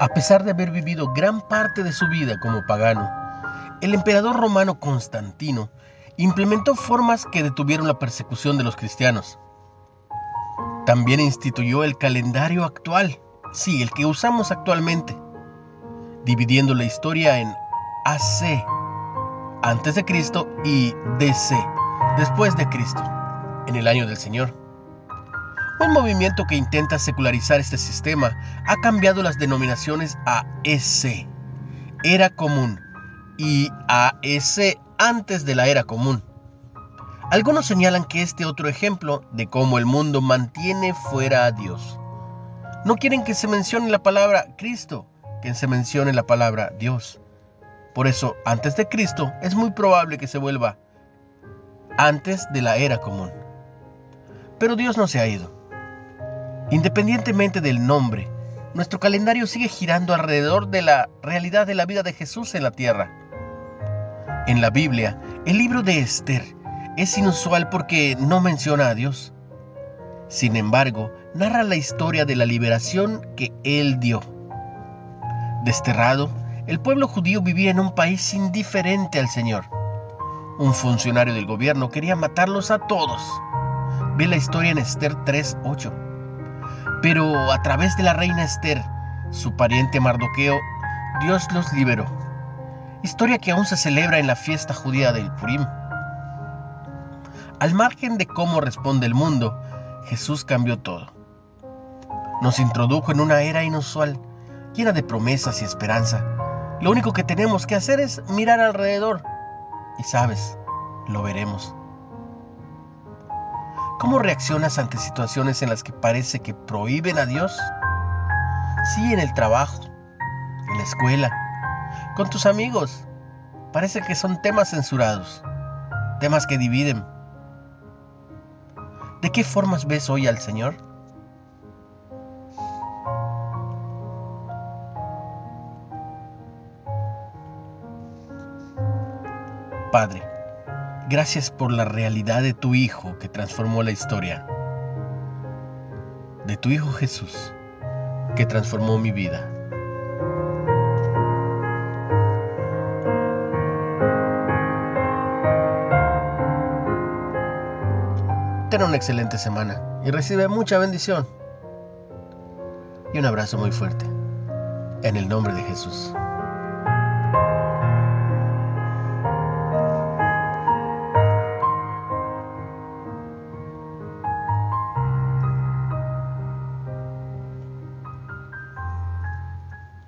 A pesar de haber vivido gran parte de su vida como pagano, el emperador romano Constantino implementó formas que detuvieron la persecución de los cristianos. También instituyó el calendario actual, sí, el que usamos actualmente, dividiendo la historia en AC, antes de Cristo, y DC, después de Cristo, en el año del Señor. Un movimiento que intenta secularizar este sistema ha cambiado las denominaciones a EC, era común, y AS antes de la era común. Algunos señalan que este otro ejemplo de cómo el mundo mantiene fuera a Dios. No quieren que se mencione la palabra Cristo, que se mencione la palabra Dios. Por eso, antes de Cristo es muy probable que se vuelva antes de la era común. Pero Dios no se ha ido. Independientemente del nombre, nuestro calendario sigue girando alrededor de la realidad de la vida de Jesús en la tierra. En la Biblia, el libro de Esther es inusual porque no menciona a Dios. Sin embargo, narra la historia de la liberación que Él dio. Desterrado, el pueblo judío vivía en un país indiferente al Señor. Un funcionario del gobierno quería matarlos a todos. Ve la historia en Esther 3.8. Pero a través de la reina Esther, su pariente Mardoqueo, Dios los liberó historia que aún se celebra en la fiesta judía del Purim. Al margen de cómo responde el mundo, Jesús cambió todo. Nos introdujo en una era inusual, llena de promesas y esperanza. Lo único que tenemos que hacer es mirar alrededor. Y sabes, lo veremos. ¿Cómo reaccionas ante situaciones en las que parece que prohíben a Dios? Sí, en el trabajo, en la escuela, con tus amigos. Parece que son temas censurados, temas que dividen. ¿De qué formas ves hoy al Señor? Padre, gracias por la realidad de tu Hijo que transformó la historia. De tu Hijo Jesús que transformó mi vida. Ten una excelente semana y recibe mucha bendición. Y un abrazo muy fuerte. En el nombre de Jesús.